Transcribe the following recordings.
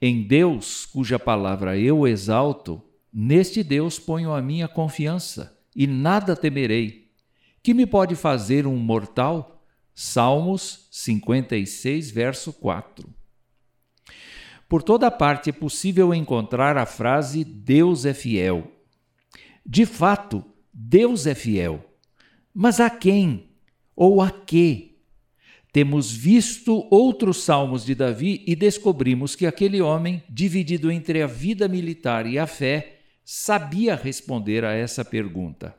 Em Deus, cuja palavra eu exalto, neste Deus ponho a minha confiança, e nada temerei. Que me pode fazer um mortal? Salmos 56, verso 4. Por toda parte é possível encontrar a frase Deus é fiel. De fato, Deus é fiel. Mas a quem? Ou a quê? Temos visto outros salmos de Davi e descobrimos que aquele homem, dividido entre a vida militar e a fé, sabia responder a essa pergunta.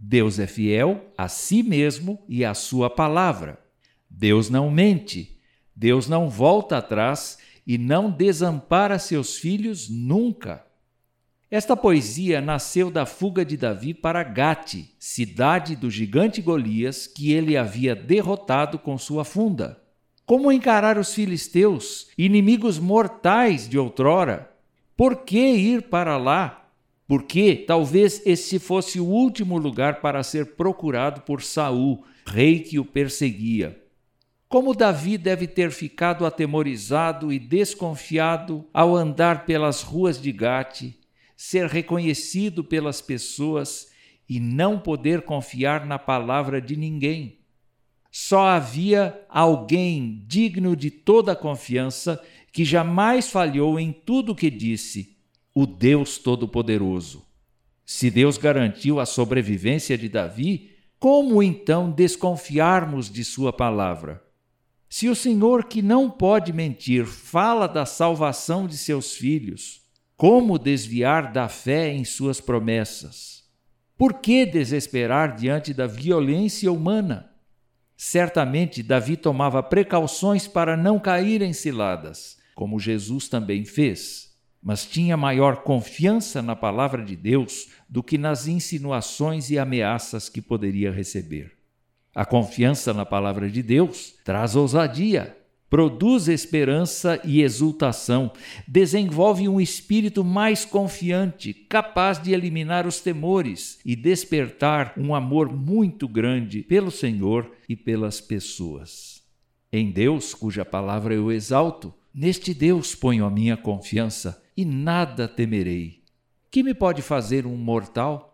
Deus é fiel a si mesmo e à sua palavra. Deus não mente, Deus não volta atrás e não desampara seus filhos nunca. Esta poesia nasceu da fuga de Davi para Gate, cidade do gigante Golias que ele havia derrotado com sua funda. Como encarar os filisteus, inimigos mortais de outrora? Por que ir para lá? Porque talvez esse fosse o último lugar para ser procurado por Saul, rei que o perseguia. Como Davi deve ter ficado atemorizado e desconfiado ao andar pelas ruas de Gate, ser reconhecido pelas pessoas e não poder confiar na palavra de ninguém. Só havia alguém digno de toda confiança que jamais falhou em tudo o que disse: o Deus Todo-Poderoso. Se Deus garantiu a sobrevivência de Davi, como então desconfiarmos de Sua palavra? Se o Senhor, que não pode mentir, fala da salvação de seus filhos, como desviar da fé em suas promessas? Por que desesperar diante da violência humana? Certamente Davi tomava precauções para não cair em ciladas, como Jesus também fez, mas tinha maior confiança na palavra de Deus do que nas insinuações e ameaças que poderia receber. A confiança na palavra de Deus traz ousadia, produz esperança e exultação, desenvolve um espírito mais confiante, capaz de eliminar os temores e despertar um amor muito grande pelo Senhor e pelas pessoas. Em Deus, cuja palavra eu exalto, neste Deus ponho a minha confiança e nada temerei. Que me pode fazer um mortal?